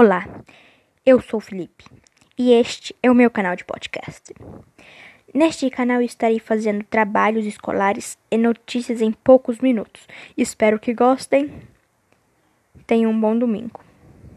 Olá, eu sou Felipe e este é o meu canal de podcast. Neste canal estarei fazendo trabalhos escolares e notícias em poucos minutos. Espero que gostem. Tenham um bom domingo.